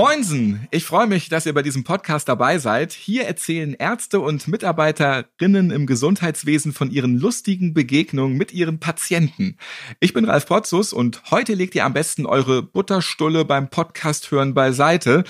Moinsen! Ich freue mich, dass ihr bei diesem Podcast dabei seid. Hier erzählen Ärzte und Mitarbeiterinnen im Gesundheitswesen von ihren lustigen Begegnungen mit ihren Patienten. Ich bin Ralf Potzus und heute legt ihr am besten eure Butterstulle beim Podcast hören beiseite,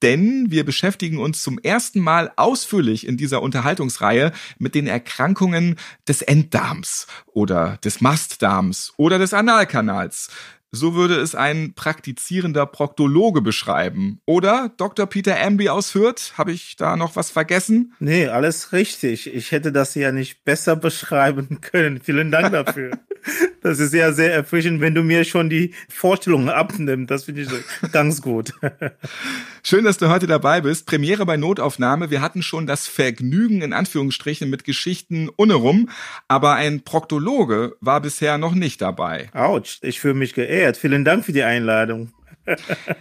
denn wir beschäftigen uns zum ersten Mal ausführlich in dieser Unterhaltungsreihe mit den Erkrankungen des Enddarms oder des Mastdarms oder des Analkanals. So würde es ein praktizierender Proktologe beschreiben. Oder Dr. Peter Amby aus Fürth? Habe ich da noch was vergessen? Nee, alles richtig. Ich hätte das ja nicht besser beschreiben können. Vielen Dank dafür. Das ist ja sehr erfrischend, wenn du mir schon die Vorstellungen abnimmst. Das finde ich ganz gut. Schön, dass du heute dabei bist. Premiere bei Notaufnahme. Wir hatten schon das Vergnügen in Anführungsstrichen mit Geschichten ohne rum, aber ein Proktologe war bisher noch nicht dabei. Autsch, ich fühle mich geehrt. Vielen Dank für die Einladung.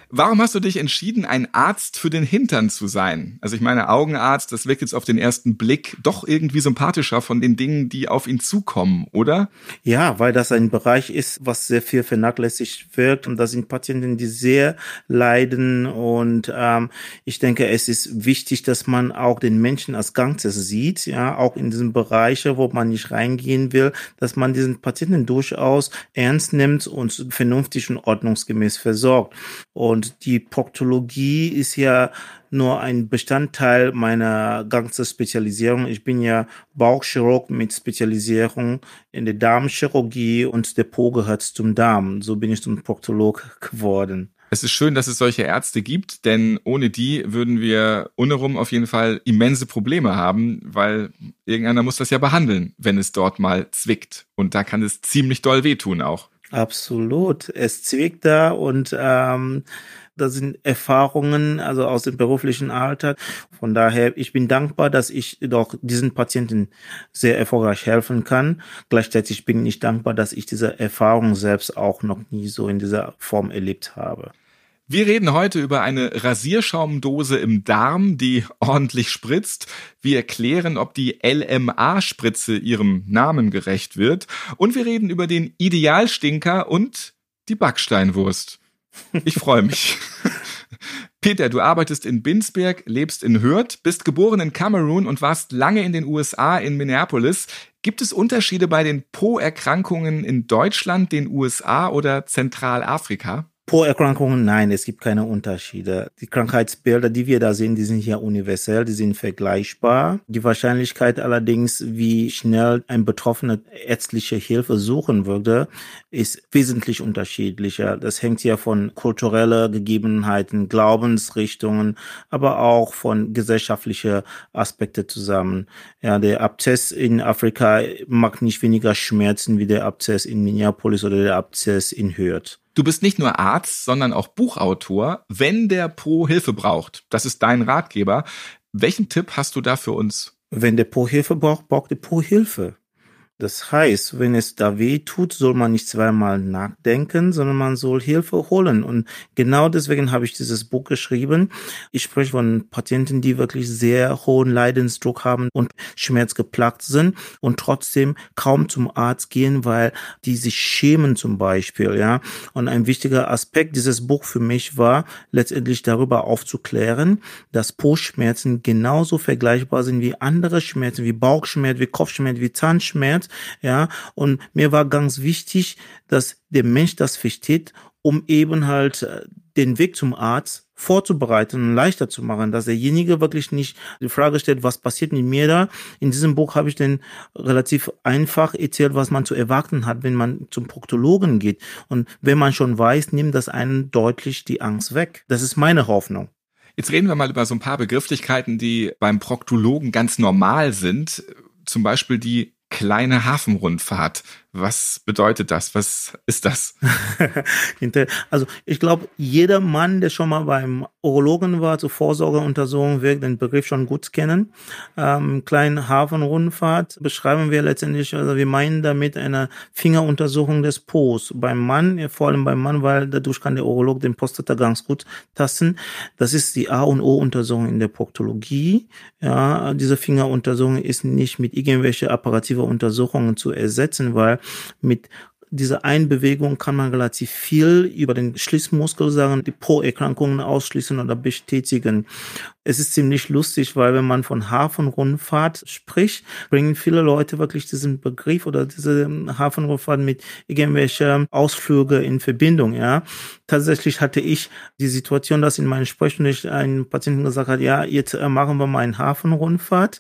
Warum hast du dich entschieden, ein Arzt für den Hintern zu sein? Also ich meine, Augenarzt, das wirkt jetzt auf den ersten Blick doch irgendwie sympathischer von den Dingen, die auf ihn zukommen, oder? Ja, weil das ein Bereich ist, was sehr viel vernachlässigt wird. Und da sind Patienten, die sehr leiden. Und ähm, ich denke, es ist wichtig, dass man auch den Menschen als Ganzes sieht, ja, auch in diesen Bereichen, wo man nicht reingehen will, dass man diesen Patienten durchaus ernst nimmt und vernünftig und ordnungsgemäß versorgt. Und die Proktologie ist ja nur ein Bestandteil meiner ganzen Spezialisierung. Ich bin ja Bauchchirurg mit Spezialisierung in der Darmchirurgie und der Po gehört zum Darm. So bin ich zum Proktolog geworden. Es ist schön, dass es solche Ärzte gibt, denn ohne die würden wir ohnerum auf jeden Fall immense Probleme haben, weil irgendeiner muss das ja behandeln, wenn es dort mal zwickt. Und da kann es ziemlich doll wehtun auch. Absolut. Es zwickt da und ähm, das sind Erfahrungen, also aus dem beruflichen Alltag. Von daher, ich bin dankbar, dass ich doch diesen Patienten sehr erfolgreich helfen kann. Gleichzeitig bin ich dankbar, dass ich diese Erfahrung selbst auch noch nie so in dieser Form erlebt habe. Wir reden heute über eine Rasierschaumdose im Darm, die ordentlich spritzt. Wir erklären, ob die LMA-Spritze ihrem Namen gerecht wird. Und wir reden über den Idealstinker und die Backsteinwurst. Ich freue mich. Peter, du arbeitest in Binsberg, lebst in Hürth, bist geboren in Kamerun und warst lange in den USA in Minneapolis. Gibt es Unterschiede bei den Po-Erkrankungen in Deutschland, den USA oder Zentralafrika? Po-Erkrankungen, nein, es gibt keine Unterschiede. Die Krankheitsbilder, die wir da sehen, die sind hier universell, die sind vergleichbar. Die Wahrscheinlichkeit allerdings, wie schnell ein Betroffener ärztliche Hilfe suchen würde, ist wesentlich unterschiedlicher. Das hängt ja von kultureller Gegebenheiten, Glaubensrichtungen, aber auch von gesellschaftlicher Aspekte zusammen. Ja, der Abzess in Afrika mag nicht weniger Schmerzen wie der Abzess in Minneapolis oder der Abzess in Hürth. Du bist nicht nur Arzt, sondern auch Buchautor. Wenn der Po Hilfe braucht, das ist dein Ratgeber. Welchen Tipp hast du da für uns? Wenn der Po Hilfe braucht, braucht der Po Hilfe. Das heißt, wenn es da weh tut, soll man nicht zweimal nachdenken, sondern man soll Hilfe holen. Und genau deswegen habe ich dieses Buch geschrieben. Ich spreche von Patienten, die wirklich sehr hohen Leidensdruck haben und schmerzgeplagt sind und trotzdem kaum zum Arzt gehen, weil die sich schämen zum Beispiel, ja. Und ein wichtiger Aspekt dieses Buch für mich war, letztendlich darüber aufzuklären, dass Po-Schmerzen genauso vergleichbar sind wie andere Schmerzen, wie Bauchschmerz, wie Kopfschmerz, wie Zahnschmerz ja. Und mir war ganz wichtig, dass der Mensch das versteht, um eben halt äh, den Weg zum Arzt vorzubereiten und leichter zu machen, dass derjenige wirklich nicht die Frage stellt, was passiert mit mir da. In diesem Buch habe ich dann relativ einfach erzählt, was man zu erwarten hat, wenn man zum Proktologen geht. Und wenn man schon weiß, nimmt das einen deutlich die Angst weg. Das ist meine Hoffnung. Jetzt reden wir mal über so ein paar Begrifflichkeiten, die beim Proktologen ganz normal sind. Zum Beispiel die kleine Hafenrundfahrt. Was bedeutet das? Was ist das? also ich glaube, jeder Mann, der schon mal beim Urologen war, zur Vorsorgeuntersuchung, wird den Begriff schon gut kennen. Ähm, kleinen Hafenrundfahrt beschreiben wir letztendlich, also wir meinen damit eine Fingeruntersuchung des Po's. Beim Mann, vor allem beim Mann, weil dadurch kann der Urolog den Prostata ganz gut tasten. Das ist die A und O-Untersuchung in der Proktologie. Ja, diese Fingeruntersuchung ist nicht mit irgendwelche apparative Untersuchungen zu ersetzen, weil mit dieser Einbewegung kann man relativ viel über den Schließmuskel sagen, die Po-Erkrankungen ausschließen oder bestätigen. Es ist ziemlich lustig, weil wenn man von Hafenrundfahrt spricht, bringen viele Leute wirklich diesen Begriff oder diese Hafenrundfahrt mit irgendwelchen Ausflüge in Verbindung, ja. Tatsächlich hatte ich die Situation, dass in meinen Sprechstunde ein Patienten gesagt hat, ja, jetzt äh, machen wir mal eine Hafenrundfahrt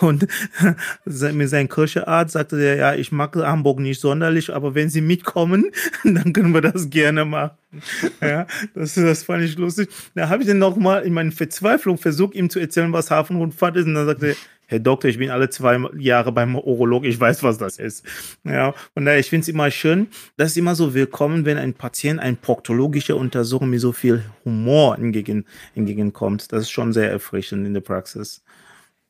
und mit seinem Kirchearzt sagte der, ja, ich mag Hamburg nicht sonderlich, aber wenn Sie mitkommen, dann können wir das gerne machen. Ja, das, das fand ich lustig. Da habe ich dann nochmal in meiner Verzweiflung versucht, ihm zu erzählen, was Hafenrundfahrt ist. Und dann sagte er, Herr Doktor, ich bin alle zwei Jahre beim Urolog, ich weiß, was das ist. Ja, und daher, ich finde es immer schön, das ist immer so willkommen, wenn ein Patient eine proktologische Untersuchung mit so viel Humor entgegen, entgegenkommt. Das ist schon sehr erfrischend in der Praxis.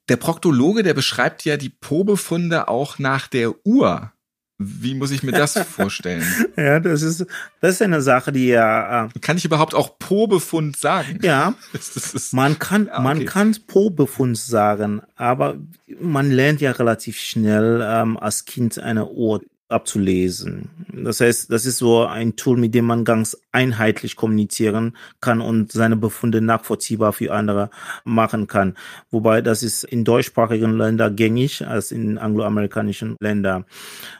Der Proktologe, der beschreibt ja die Probefunde auch nach der Uhr. Wie muss ich mir das vorstellen? ja, das ist, das ist eine Sache, die ja. Äh, kann ich überhaupt auch Po-Befund sagen? Ja. das, das ist, man kann, ja, okay. man kann Po-Befund sagen, aber man lernt ja relativ schnell ähm, als Kind eine Uhr abzulesen. Das heißt, das ist so ein Tool, mit dem man ganz einheitlich kommunizieren kann und seine Befunde nachvollziehbar für andere machen kann. Wobei das ist in deutschsprachigen Ländern gängig als in angloamerikanischen Ländern.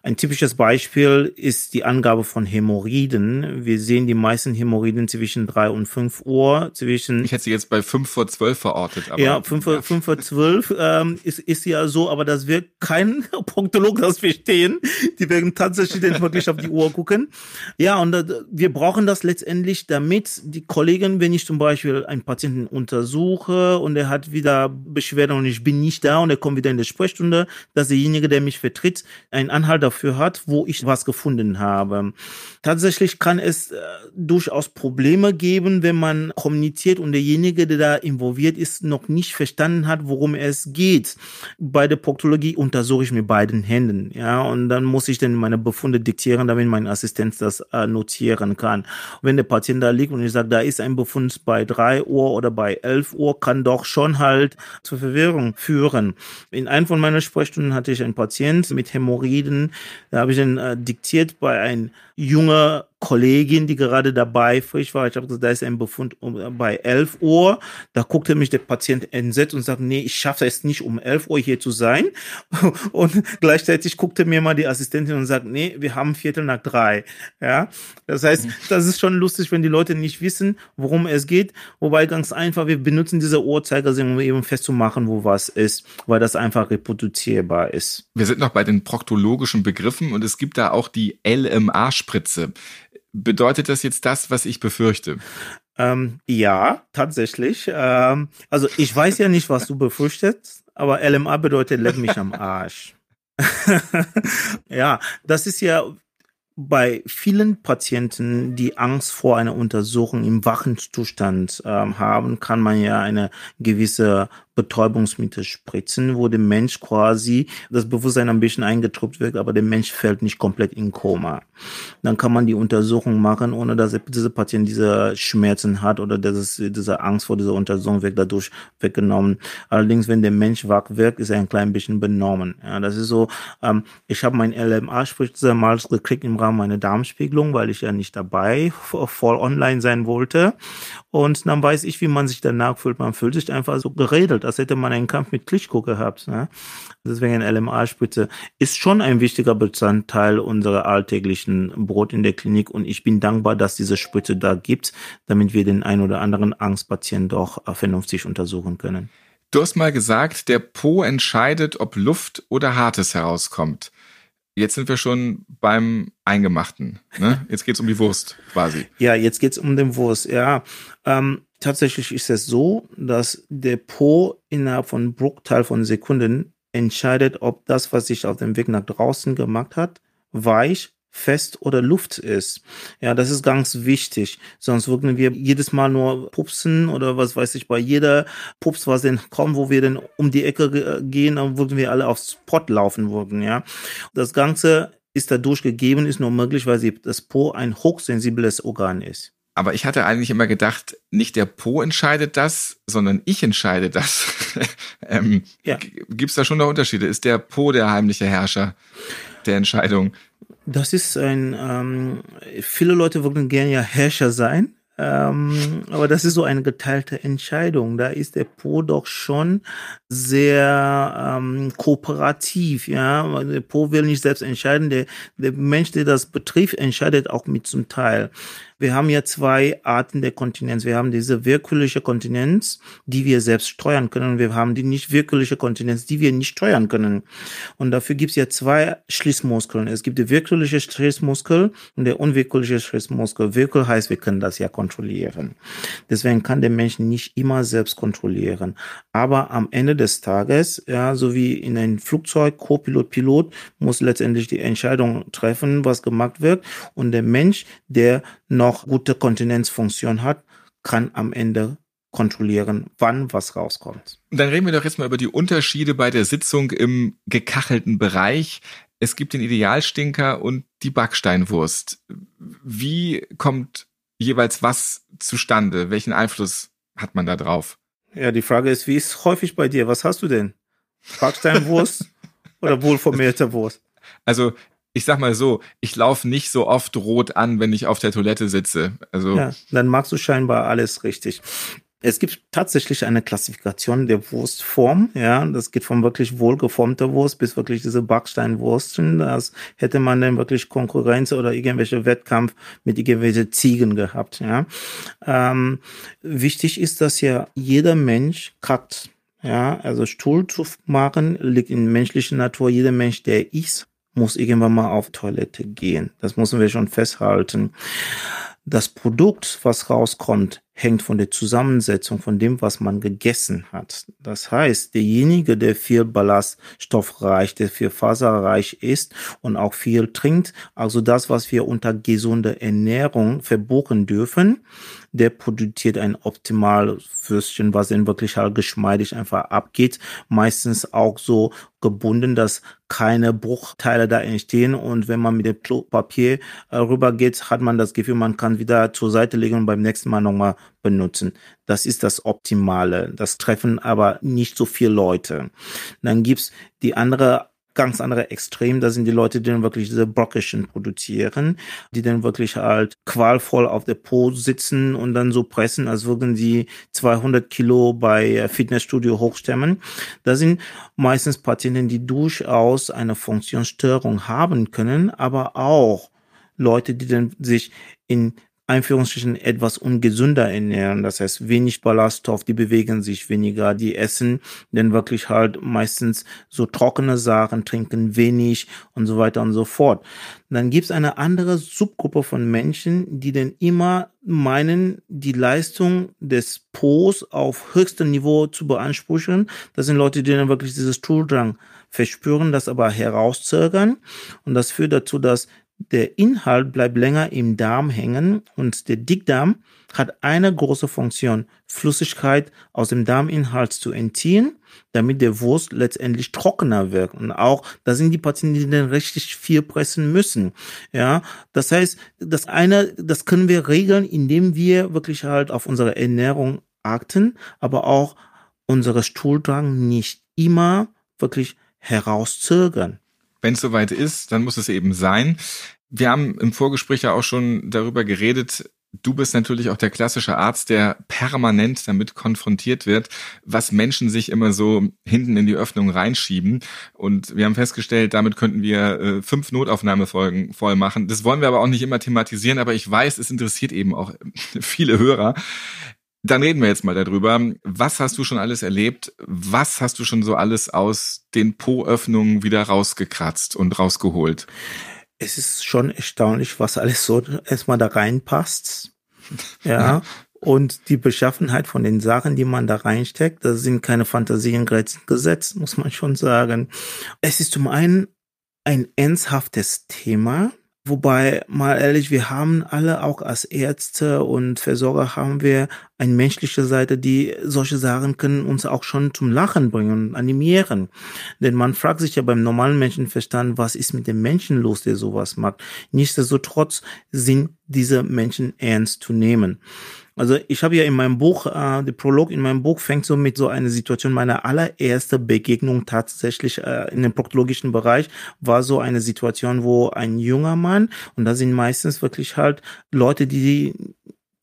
Ein typisches Beispiel ist die Angabe von Hämorrhoiden. Wir sehen die meisten Hämorrhoiden zwischen drei und fünf Uhr. Zwischen ich hätte sie jetzt bei fünf vor zwölf verortet. Aber, ja, fünf, ja. vor zwölf ähm, ist, ist ja so, aber das wird kein Proktolog das verstehen. Die werden tatsächlich dann wirklich auf die Uhr gucken. Ja, und wir brauchen das letztendlich, damit die Kollegen, wenn ich zum Beispiel einen Patienten untersuche und er hat wieder Beschwerden und ich bin nicht da und er kommt wieder in die Sprechstunde, dass derjenige, der mich vertritt, einen Anhalt dafür hat, wo ich was gefunden habe. Tatsächlich kann es äh, durchaus Probleme geben, wenn man kommuniziert und derjenige, der da involviert ist, noch nicht verstanden hat, worum es geht. Bei der Proktologie untersuche ich mit beiden Händen, ja, und dann muss ich dann meine Befunde diktieren, damit mein Assistent das äh, notieren kann. wenn der Patient da liegt und ich sage, da ist ein Befund bei drei Uhr oder bei elf Uhr, kann doch schon halt zur Verwirrung führen. In einem von meinen Sprechstunden hatte ich einen Patient mit Hämorrhoiden, da habe ich dann äh, diktiert bei einem jungen Kollegin, die gerade dabei frisch war. Ich habe gesagt, da ist ein Befund um, bei 11 Uhr. Da guckte mich der Patient entsetzt und sagte, nee, ich schaffe es nicht, um 11 Uhr hier zu sein. Und gleichzeitig guckte mir mal die Assistentin und sagt, nee, wir haben Viertel nach drei. Ja, das heißt, mhm. das ist schon lustig, wenn die Leute nicht wissen, worum es geht. Wobei ganz einfach, wir benutzen diese Uhrzeigersinn, um eben festzumachen, wo was ist, weil das einfach reproduzierbar ist. Wir sind noch bei den proktologischen Begriffen und es gibt da auch die LMA-Spritze. Bedeutet das jetzt das, was ich befürchte? Ähm, ja, tatsächlich. Ähm, also ich weiß ja nicht, was du befürchtest, aber LMA bedeutet leck mich am Arsch. ja, das ist ja bei vielen Patienten, die Angst vor einer Untersuchung im wachen Zustand ähm, haben, kann man ja eine gewisse Betäubungsmittel spritzen, wo dem Mensch quasi das Bewusstsein ein bisschen eingetrübt wird, aber der Mensch fällt nicht komplett in Koma. Dann kann man die Untersuchung machen, ohne dass dieser Patient diese Schmerzen hat oder dass es, diese Angst vor dieser Untersuchung wird dadurch weggenommen. Allerdings, wenn der Mensch wach wirkt, ist er ein klein bisschen benommen. Ja, das ist so, ähm, ich habe mein LMA-Spritze mal gekriegt im Rahmen meiner Darmspiegelung, weil ich ja nicht dabei voll online sein wollte. Und dann weiß ich, wie man sich danach fühlt. Man fühlt sich einfach so als hätte man einen Kampf mit Klitschko gehabt. Ne? Deswegen eine LMA-Spritze ist schon ein wichtiger Bestandteil unserer alltäglichen Brot in der Klinik und ich bin dankbar, dass diese Spritze da gibt, damit wir den ein oder anderen Angstpatienten doch äh, vernünftig untersuchen können. Du hast mal gesagt, der Po entscheidet, ob Luft oder Hartes herauskommt. Jetzt sind wir schon beim Eingemachten. Ne? Jetzt geht's um die Wurst quasi. Ja, jetzt geht's um den Wurst. Ja, ähm, tatsächlich ist es so, dass der Po innerhalb von Bruchteil von Sekunden entscheidet, ob das, was sich auf dem Weg nach draußen gemacht hat, weich, fest oder Luft ist. Ja, das ist ganz wichtig. Sonst würden wir jedes Mal nur pupsen oder was weiß ich, bei jeder Pups, was denn kommt, wo wir denn um die Ecke gehen, dann würden wir alle aufs Spot laufen würden, ja. Das Ganze ist dadurch gegeben, ist nur möglich, weil das Po ein hochsensibles Organ ist. Aber ich hatte eigentlich immer gedacht, nicht der Po entscheidet das, sondern ich entscheide das. ähm, ja. Gibt es da schon noch Unterschiede? Ist der Po der heimliche Herrscher der Entscheidung? Das ist ein, ähm, viele Leute würden gerne ja Herrscher sein. Ähm, aber das ist so eine geteilte Entscheidung. Da ist der Po doch schon sehr ähm, kooperativ. Ja, der Po will nicht selbst entscheiden. Der, der Mensch, der das betrifft, entscheidet auch mit zum Teil. Wir haben ja zwei Arten der Kontinenz. Wir haben diese wirkliche Kontinenz, die wir selbst steuern können. Und wir haben die nicht wirkliche Kontinenz, die wir nicht steuern können. Und dafür gibt es ja zwei Schließmuskeln. Es gibt die wirkliche Schließmuskel und der unwirkliche Schließmuskel. Wirkel heißt, wir können das ja kontrollieren. Deswegen kann der Mensch nicht immer selbst kontrollieren. Aber am Ende des Tages, ja, so wie in einem Flugzeug, Co-Pilot, Pilot, muss letztendlich die Entscheidung treffen, was gemacht wird. Und der Mensch, der noch gute Kontinenzfunktion hat, kann am Ende kontrollieren, wann was rauskommt. Dann reden wir doch jetzt mal über die Unterschiede bei der Sitzung im gekachelten Bereich. Es gibt den Idealstinker und die Backsteinwurst. Wie kommt jeweils was zustande? Welchen Einfluss hat man da drauf? Ja, die Frage ist, wie ist häufig bei dir? Was hast du denn? Backsteinwurst oder wohlformierte Wurst? Also ich sag mal so, ich laufe nicht so oft rot an, wenn ich auf der Toilette sitze. Also ja, dann magst du scheinbar alles richtig. Es gibt tatsächlich eine Klassifikation der Wurstform, ja, das geht von wirklich wohlgeformter Wurst bis wirklich diese Backsteinwursten. Das hätte man dann wirklich Konkurrenz oder irgendwelche Wettkampf mit irgendwelchen Ziegen gehabt, ja. Ähm, wichtig ist, dass ja jeder Mensch kackt, ja, also Stuhl zu machen liegt in menschlicher Natur. Jeder Mensch, der isst, muss irgendwann mal auf Toilette gehen. Das müssen wir schon festhalten. Das Produkt, was rauskommt, hängt von der Zusammensetzung von dem, was man gegessen hat. Das heißt, derjenige, der viel ballaststoffreich, der viel faserreich ist und auch viel trinkt, also das, was wir unter gesunder Ernährung verbuchen dürfen, der produziert ein optimales Würstchen, was dann wirklich halt geschmeidig einfach abgeht. Meistens auch so gebunden, dass keine Bruchteile da entstehen. Und wenn man mit dem Papier äh, rübergeht, hat man das Gefühl, man kann wieder zur Seite legen und beim nächsten Mal nochmal benutzen. Das ist das Optimale. Das treffen aber nicht so viele Leute. Dann gibt's die andere ganz andere Extrem. Da sind die Leute, die dann wirklich diese Brockischen produzieren, die dann wirklich halt qualvoll auf der Po sitzen und dann so pressen, als würden sie 200 Kilo bei Fitnessstudio hochstemmen. Da sind meistens Patienten, die durchaus eine Funktionsstörung haben können, aber auch Leute, die dann sich in Einführungsstrichen etwas ungesünder ernähren. Das heißt, wenig Ballaststoff, die bewegen sich weniger, die essen dann wirklich halt meistens so trockene Sachen, trinken wenig und so weiter und so fort. dann gibt's eine andere Subgruppe von Menschen, die dann immer meinen, die Leistung des Po's auf höchstem Niveau zu beanspruchen. Das sind Leute, die dann wirklich dieses Stuhldrang verspüren, das aber herauszögern. Und das führt dazu, dass der Inhalt bleibt länger im Darm hängen und der Dickdarm hat eine große Funktion, Flüssigkeit aus dem Darminhalt zu entziehen, damit der Wurst letztendlich trockener wird. Und auch, da sind die Patienten, die dann richtig viel pressen müssen. Ja, das heißt, das eine, das können wir regeln, indem wir wirklich halt auf unsere Ernährung achten, aber auch unsere Stuhldrang nicht immer wirklich herauszögern wenn es soweit ist, dann muss es eben sein. Wir haben im Vorgespräch ja auch schon darüber geredet, Du bist natürlich auch der klassische Arzt, der permanent damit konfrontiert wird, was Menschen sich immer so hinten in die Öffnung reinschieben. Und wir haben festgestellt, damit könnten wir äh, fünf Notaufnahmefolgen voll machen. Das wollen wir aber auch nicht immer thematisieren, aber ich weiß, es interessiert eben auch viele Hörer. Dann reden wir jetzt mal darüber. Was hast du schon alles erlebt? Was hast du schon so alles aus den Po-Öffnungen wieder rausgekratzt und rausgeholt? Es ist schon erstaunlich, was alles so erstmal da reinpasst. Ja. Und die Beschaffenheit von den Sachen, die man da reinsteckt, da sind keine Fantasiengrenzen gesetzt, muss man schon sagen. Es ist zum einen ein ernsthaftes Thema. Wobei, mal ehrlich, wir haben alle auch als Ärzte und Versorger haben wir eine menschliche Seite, die solche Sachen können uns auch schon zum Lachen bringen und animieren. Denn man fragt sich ja beim normalen Menschenverstand, was ist mit dem Menschen los, der sowas macht. Nichtsdestotrotz sind diese Menschen ernst zu nehmen. Also ich habe ja in meinem Buch, äh, der Prolog in meinem Buch fängt so mit so einer Situation, meine allererste Begegnung tatsächlich äh, in dem proktologischen Bereich war so eine Situation, wo ein junger Mann, und da sind meistens wirklich halt Leute, die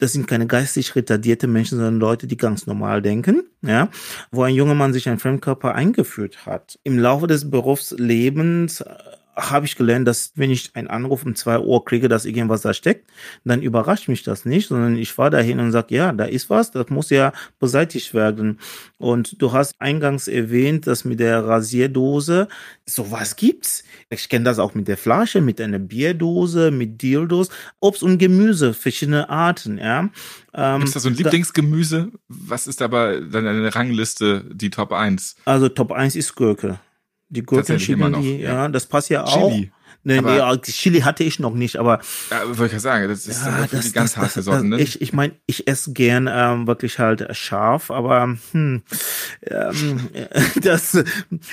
das sind keine geistig retardierte Menschen, sondern Leute, die ganz normal denken, ja, wo ein junger Mann sich ein Fremdkörper eingeführt hat. Im Laufe des Berufslebens habe ich gelernt, dass wenn ich einen Anruf um zwei Uhr kriege, dass irgendwas da steckt, dann überrascht mich das nicht, sondern ich fahre dahin und sage, ja, da ist was, das muss ja beseitigt werden. Und du hast eingangs erwähnt, dass mit der Rasierdose sowas gibt's. Ich kenne das auch mit der Flasche, mit einer Bierdose, mit Dildos, Obst und Gemüse, verschiedene Arten, ja. Ähm, ist das so ein Lieblingsgemüse? Was ist aber dann eine Rangliste, die Top 1? Also Top 1 ist Gurke. Die Gurkenchili, die, ja. ja, das passt ja auch. Chili. Nee, aber, nee, Chili hatte ich noch nicht, aber. Ja, wollte ich sagen, das ist ja, das, die ganz das, harte Sorten, ne? Ich, ich meine, ich esse gern ähm, wirklich halt scharf, aber hm, ähm, das,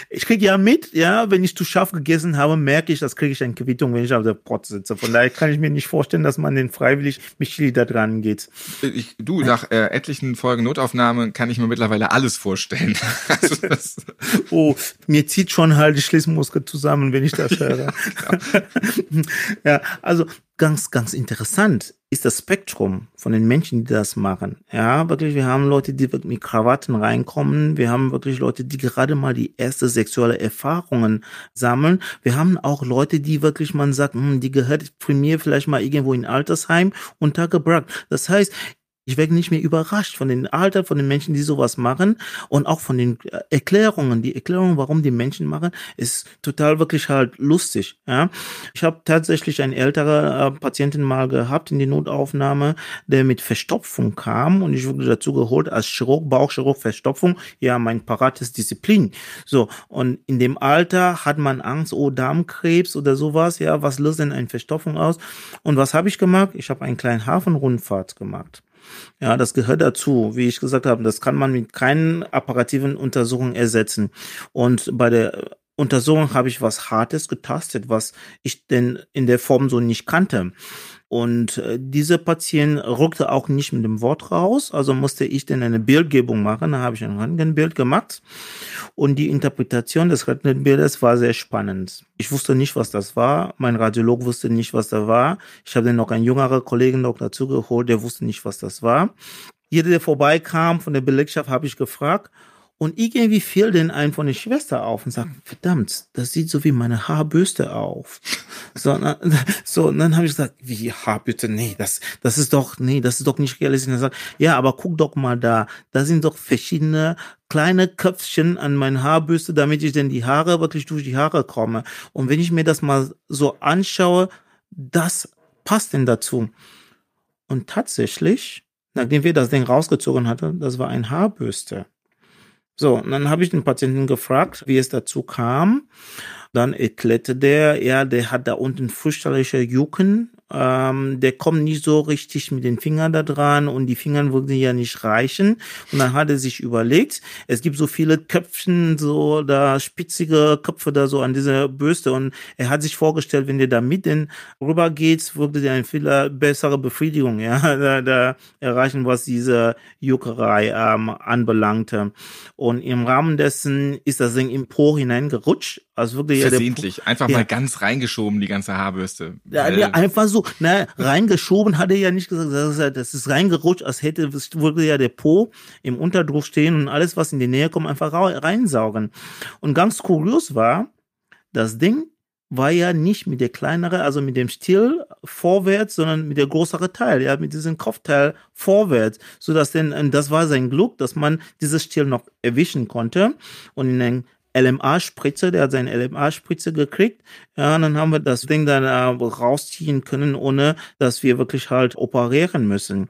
ich kriege ja mit, ja, wenn ich zu scharf gegessen habe, merke ich, das kriege ich eine Quittung, wenn ich auf der Pot sitze. Von daher kann ich mir nicht vorstellen, dass man den freiwillig mit Chili da dran geht. Ich, du, nach äh, etlichen Folgen Notaufnahme kann ich mir mittlerweile alles vorstellen. also oh, mir zieht schon halt die Schließmuskel zusammen, wenn ich das höre. ja, also ganz, ganz interessant ist das Spektrum von den Menschen, die das machen. Ja, wirklich, wir haben Leute, die wirklich mit Krawatten reinkommen. Wir haben wirklich Leute, die gerade mal die erste sexuelle Erfahrungen sammeln. Wir haben auch Leute, die wirklich, man sagt, hm, die gehört für mir vielleicht mal irgendwo in Altersheim untergebracht. Das heißt, ich werde nicht mehr überrascht von den Alter, von den Menschen, die sowas machen und auch von den äh, Erklärungen. Die Erklärung, warum die Menschen machen, ist total wirklich halt lustig. Ja, ich habe tatsächlich einen älteren äh, Patienten mal gehabt in die Notaufnahme, der mit Verstopfung kam und ich wurde dazu geholt als Chirurg, Bauchchirurg, Verstopfung. Ja, mein parates Disziplin. So und in dem Alter hat man Angst, oh Darmkrebs oder sowas. Ja, was löst denn eine Verstopfung aus? Und was habe ich gemacht? Ich habe einen kleinen Hafenrundfahrt gemacht. Ja, das gehört dazu. Wie ich gesagt habe, das kann man mit keinen apparativen Untersuchungen ersetzen. Und bei der Untersuchung habe ich was Hartes getastet, was ich denn in der Form so nicht kannte. Und äh, diese Patient rückte auch nicht mit dem Wort raus, also musste ich dann eine Bildgebung machen. Da habe ich ein Röntgenbild gemacht und die Interpretation des Röntgenbildes war sehr spannend. Ich wusste nicht, was das war. Mein Radiolog wusste nicht, was da war. Ich habe dann noch einen jüngeren Kollegen noch dazu geholt, der wusste nicht, was das war. Jeder, der vorbeikam von der Belegschaft, habe ich gefragt und irgendwie fiel den ein von der Schwester auf und sagt, verdammt, das sieht so wie meine Haarbürste auf. So, na, so und dann habe ich gesagt, wie Haarbürste? Nee, das, das ist doch, nee, das ist doch nicht realistisch. Und er sagt, ja, aber guck doch mal da, da sind doch verschiedene kleine Köpfchen an meinen Haarbürste, damit ich denn die Haare wirklich durch die Haare komme. Und wenn ich mir das mal so anschaue, das passt denn dazu. Und tatsächlich, nachdem wir das Ding rausgezogen hatten, das war ein Haarbürste. So, und dann habe ich den Patienten gefragt, wie es dazu kam. Dann erklärte der, ja, der hat da unten fürchterliche Jucken ähm, der kommt nicht so richtig mit den Fingern da dran und die Fingern würden ja nicht reichen. Und dann hat er sich überlegt, es gibt so viele Köpfchen, so da spitzige Köpfe da so an dieser Bürste und er hat sich vorgestellt, wenn der da mit den rüber geht, würde der eine viel bessere Befriedigung, ja, da, da erreichen, was diese Juckerei ähm, anbelangte. Und im Rahmen dessen ist das Ding im Po hineingerutscht. Also wirklich Versehentlich, ja, einfach ja. mal ganz reingeschoben, die ganze Haarbürste. Ja, einfach so so, ne, reingeschoben hat er ja nicht gesagt, das ist reingerutscht, als hätte, würde ja der Po im Unterdruck stehen und alles, was in die Nähe kommt, einfach reinsaugen. Und ganz kurios war, das Ding war ja nicht mit der kleinere, also mit dem Stiel vorwärts, sondern mit der größere Teil, ja, mit diesem Kopfteil vorwärts, so dass denn, das war sein Glück, dass man dieses Stiel noch erwischen konnte und in den LMA-Spritze, der hat seine LMA-Spritze gekriegt. Ja, und dann haben wir das Ding dann äh, rausziehen können, ohne dass wir wirklich halt operieren müssen.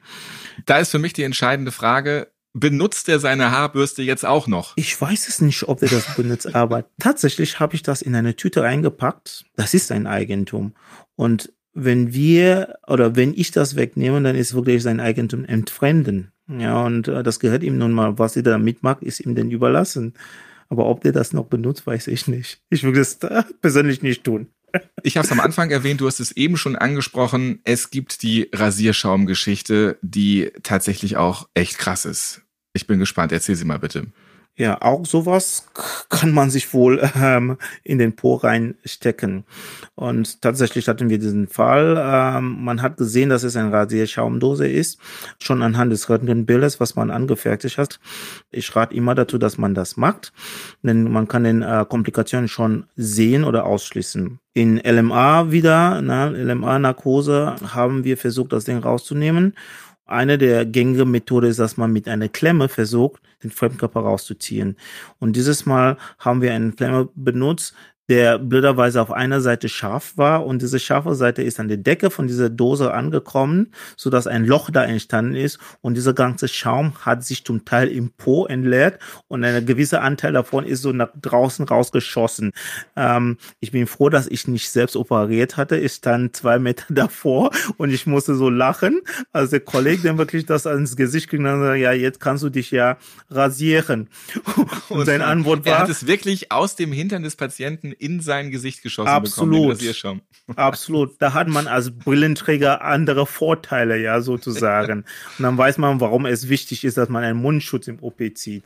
Da ist für mich die entscheidende Frage, benutzt er seine Haarbürste jetzt auch noch? Ich weiß es nicht, ob er das benutzt, aber tatsächlich habe ich das in eine Tüte eingepackt. Das ist ein Eigentum. Und wenn wir oder wenn ich das wegnehme, dann ist wirklich sein Eigentum entfremden. Ja, und äh, das gehört ihm nun mal. Was er da mitmacht, ist ihm denn überlassen. Aber ob der das noch benutzt, weiß ich nicht. Ich würde es persönlich nicht tun. Ich habe es am Anfang erwähnt, du hast es eben schon angesprochen. Es gibt die Rasierschaumgeschichte, die tatsächlich auch echt krass ist. Ich bin gespannt. Erzähl sie mal bitte. Ja, auch sowas kann man sich wohl ähm, in den Po reinstecken. Und tatsächlich hatten wir diesen Fall. Ähm, man hat gesehen, dass es eine Rasierschaumdose ist, schon anhand des Röntgenbildes, was man angefertigt hat. Ich rate immer dazu, dass man das macht, denn man kann den äh, Komplikationen schon sehen oder ausschließen. In LMA wieder, ne, LMA-Narkose, haben wir versucht, das Ding rauszunehmen eine der gängigen Methode ist, dass man mit einer Klemme versucht, den Fremdkörper rauszuziehen. Und dieses Mal haben wir eine Klemme benutzt, der blöderweise auf einer Seite scharf war und diese scharfe Seite ist an der Decke von dieser Dose angekommen, so dass ein Loch da entstanden ist und dieser ganze Schaum hat sich zum Teil im Po entleert und ein gewisser Anteil davon ist so nach draußen rausgeschossen. Ähm, ich bin froh, dass ich nicht selbst operiert hatte. Ich stand zwei Meter davor und ich musste so lachen, als der Kollege dann wirklich das ans Gesicht ging und sagte, ja, jetzt kannst du dich ja rasieren. Und, und seine Antwort war, er hat es wirklich aus dem Hintern des Patienten in sein Gesicht geschossen Absolut. bekommen. Absolut. Da hat man als Brillenträger andere Vorteile, ja, sozusagen. Und dann weiß man, warum es wichtig ist, dass man einen Mundschutz im OP zieht.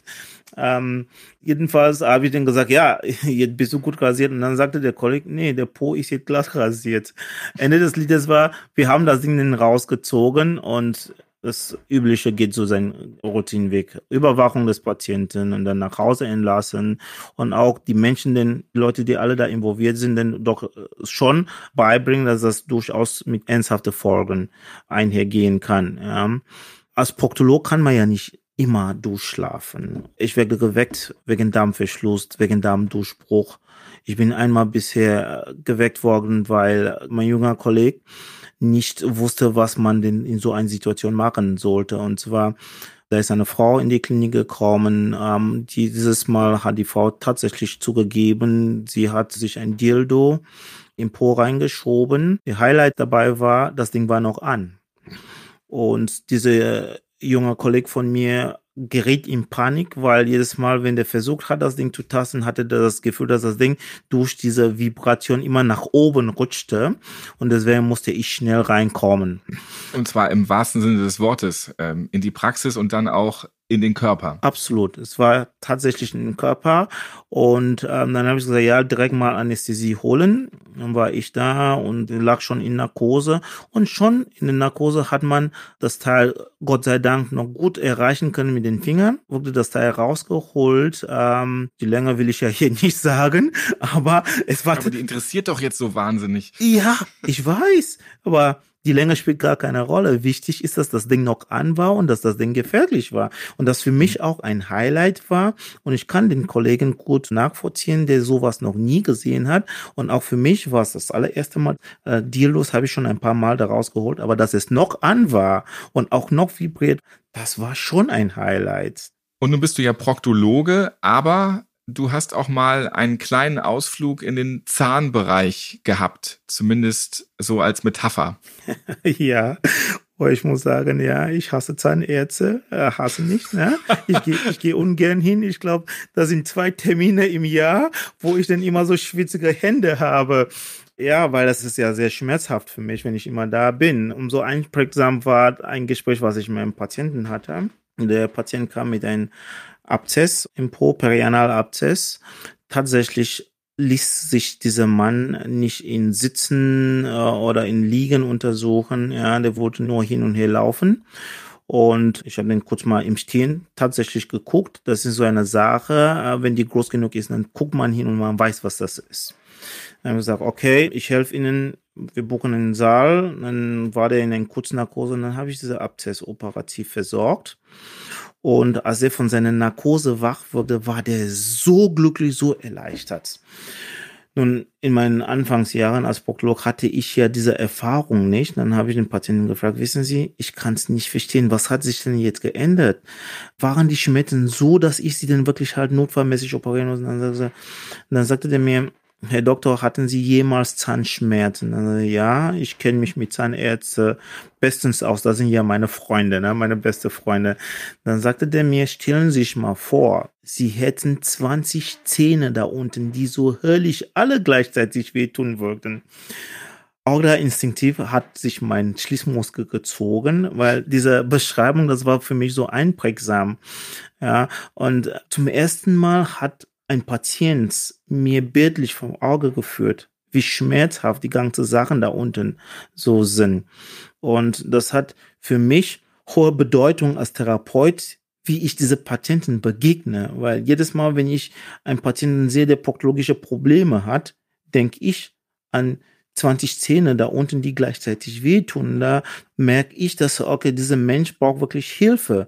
Ähm, jedenfalls habe ich dann gesagt, ja, jetzt bist du gut rasiert. Und dann sagte der Kollege, nee, der Po ist jetzt glatt rasiert. Ende des Liedes war, wir haben das Ding dann rausgezogen und das Übliche geht so seinen Routinenweg. Überwachung des Patienten und dann nach Hause entlassen und auch die Menschen, den Leute, die alle da involviert sind, dann doch schon beibringen, dass das durchaus mit ernsthaften Folgen einhergehen kann. Ja. Als Proktolog kann man ja nicht immer durchschlafen. Ich werde geweckt wegen Darmverschluss, wegen Darmdurchbruch. Ich bin einmal bisher geweckt worden, weil mein junger Kollege nicht wusste, was man denn in so einer Situation machen sollte. Und zwar, da ist eine Frau in die Klinik gekommen. Ähm, dieses Mal hat die Frau tatsächlich zugegeben, sie hat sich ein Dildo im Po reingeschoben. Die Highlight dabei war, das Ding war noch an. Und diese junge Kollege von mir geriet in Panik, weil jedes Mal, wenn der versucht hat, das Ding zu tasten, hatte er das Gefühl, dass das Ding durch diese Vibration immer nach oben rutschte und deswegen musste ich schnell reinkommen. Und zwar im wahrsten Sinne des Wortes, ähm, in die Praxis und dann auch in den Körper. Absolut. Es war tatsächlich in den Körper. Und ähm, dann habe ich gesagt, ja, direkt mal Anästhesie holen. Dann war ich da und lag schon in Narkose. Und schon in der Narkose hat man das Teil, Gott sei Dank, noch gut erreichen können mit den Fingern. Wurde das Teil rausgeholt. Ähm, die Länge will ich ja hier nicht sagen, aber es war. Aber die interessiert doch jetzt so wahnsinnig. Ja, ich weiß. Aber die Länge spielt gar keine Rolle. Wichtig ist, dass das Ding noch an war und dass das Ding gefährlich war. Und das für mich auch ein Highlight war. Und ich kann den Kollegen gut nachvollziehen, der sowas noch nie gesehen hat. Und auch für mich war es das allererste Mal. Äh, Deallos habe ich schon ein paar Mal daraus geholt. Aber dass es noch an war und auch noch vibriert, das war schon ein Highlight. Und nun bist du ja Proktologe, aber du hast auch mal einen kleinen Ausflug in den Zahnbereich gehabt, zumindest so als Metapher. ja, oh, ich muss sagen, ja, ich hasse Zahnärzte, äh, hasse nicht, ne? Ich gehe ich geh ungern hin. Ich glaube, da sind zwei Termine im Jahr, wo ich dann immer so schwitzige Hände habe. Ja, weil das ist ja sehr schmerzhaft für mich, wenn ich immer da bin. Umso einprägsam war ein Gespräch, was ich mit einem Patienten hatte. Der Patient kam mit einem Abzess im Po, Perianalabzess. Tatsächlich ließ sich dieser Mann nicht in Sitzen äh, oder in Liegen untersuchen. Ja, der wollte nur hin und her laufen. Und ich habe den kurz mal im Stehen tatsächlich geguckt. Das ist so eine Sache. Äh, wenn die groß genug ist, dann guckt man hin und man weiß, was das ist. Dann haben wir gesagt, okay, ich helfe Ihnen. Wir buchen einen Saal. Dann war der in einer kurzen Narkose und dann habe ich diese Abzess operativ versorgt. Und als er von seiner Narkose wach wurde, war der so glücklich, so erleichtert. Nun, in meinen Anfangsjahren als Proktolog hatte ich ja diese Erfahrung nicht. Dann habe ich den Patienten gefragt, wissen Sie, ich kann es nicht verstehen, was hat sich denn jetzt geändert? Waren die Schmerzen so, dass ich sie denn wirklich halt notfallmäßig operieren muss? Und dann, dann sagte der mir, Herr Doktor, hatten Sie jemals Zahnschmerzen? Also, ja, ich kenne mich mit Zahnärzten bestens aus. Das sind ja meine Freunde, ne? meine beste Freunde. Dann sagte der mir, stellen Sie sich mal vor, Sie hätten 20 Zähne da unten, die so höllisch alle gleichzeitig wehtun würden. Auch da instinktiv hat sich mein Schließmuskel gezogen, weil diese Beschreibung, das war für mich so einprägsam. Ja, und zum ersten Mal hat ein Patient mir bildlich vom Auge geführt, wie schmerzhaft die ganzen Sachen da unten so sind. Und das hat für mich hohe Bedeutung als Therapeut, wie ich diese Patienten begegne. Weil jedes Mal, wenn ich einen Patienten sehe, der proktologische Probleme hat, denke ich an 20 Zähne da unten, die gleichzeitig wehtun. Da merke ich, dass, okay, dieser Mensch braucht wirklich Hilfe.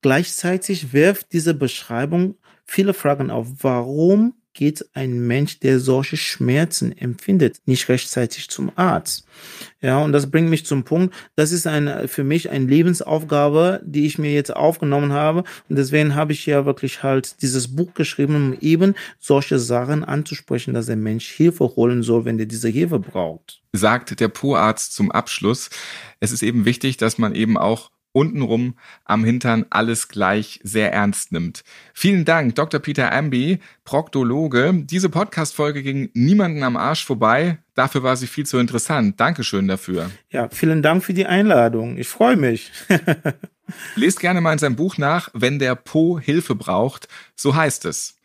Gleichzeitig wirft diese Beschreibung viele Fragen auf. Warum geht ein Mensch, der solche Schmerzen empfindet, nicht rechtzeitig zum Arzt? Ja, und das bringt mich zum Punkt, das ist eine, für mich eine Lebensaufgabe, die ich mir jetzt aufgenommen habe. Und deswegen habe ich ja wirklich halt dieses Buch geschrieben, um eben solche Sachen anzusprechen, dass der Mensch Hilfe holen soll, wenn der diese Hilfe braucht. Sagt der Po-Arzt zum Abschluss. Es ist eben wichtig, dass man eben auch untenrum am Hintern alles gleich sehr ernst nimmt. Vielen Dank, Dr. Peter Amby, Proktologe. Diese Podcast-Folge ging niemanden am Arsch vorbei. Dafür war sie viel zu interessant. Dankeschön dafür. Ja, vielen Dank für die Einladung. Ich freue mich. Lest gerne mal in seinem Buch nach, wenn der Po Hilfe braucht. So heißt es.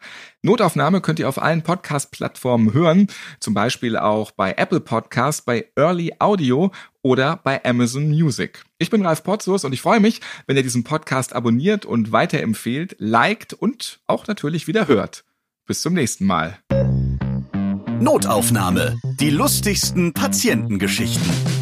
Notaufnahme könnt ihr auf allen Podcast-Plattformen hören, zum Beispiel auch bei Apple Podcast, bei Early Audio oder bei Amazon Music. Ich bin Ralf Potzus und ich freue mich, wenn ihr diesen Podcast abonniert und weiterempfehlt, liked und auch natürlich wieder hört. Bis zum nächsten Mal. Notaufnahme. Die lustigsten Patientengeschichten.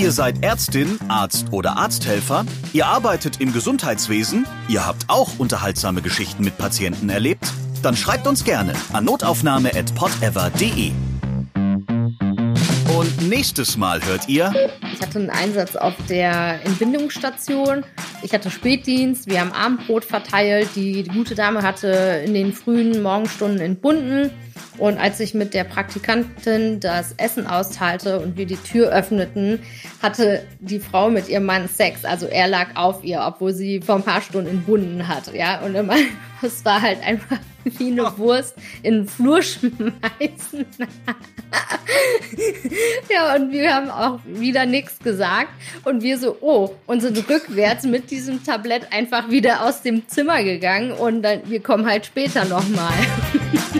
Ihr seid Ärztin, Arzt oder Arzthelfer, ihr arbeitet im Gesundheitswesen, ihr habt auch unterhaltsame Geschichten mit Patienten erlebt? Dann schreibt uns gerne an notaufnahme.podever.de. Und nächstes Mal hört ihr. Ich hatte einen Einsatz auf der Entbindungsstation. Ich hatte Spätdienst. Wir haben Abendbrot verteilt. Die, die gute Dame hatte in den frühen Morgenstunden entbunden. Und als ich mit der Praktikantin das Essen austeilte und wir die Tür öffneten, hatte die Frau mit ihrem Mann Sex. Also er lag auf ihr, obwohl sie vor ein paar Stunden entbunden hat. Ja, und immer, es war halt einfach wie eine Wurst in den Flur schmeißen. ja, und wir haben auch wieder nichts gesagt. Und wir so, oh, und sind rückwärts mit diesem Tablett einfach wieder aus dem Zimmer gegangen. Und dann, wir kommen halt später nochmal.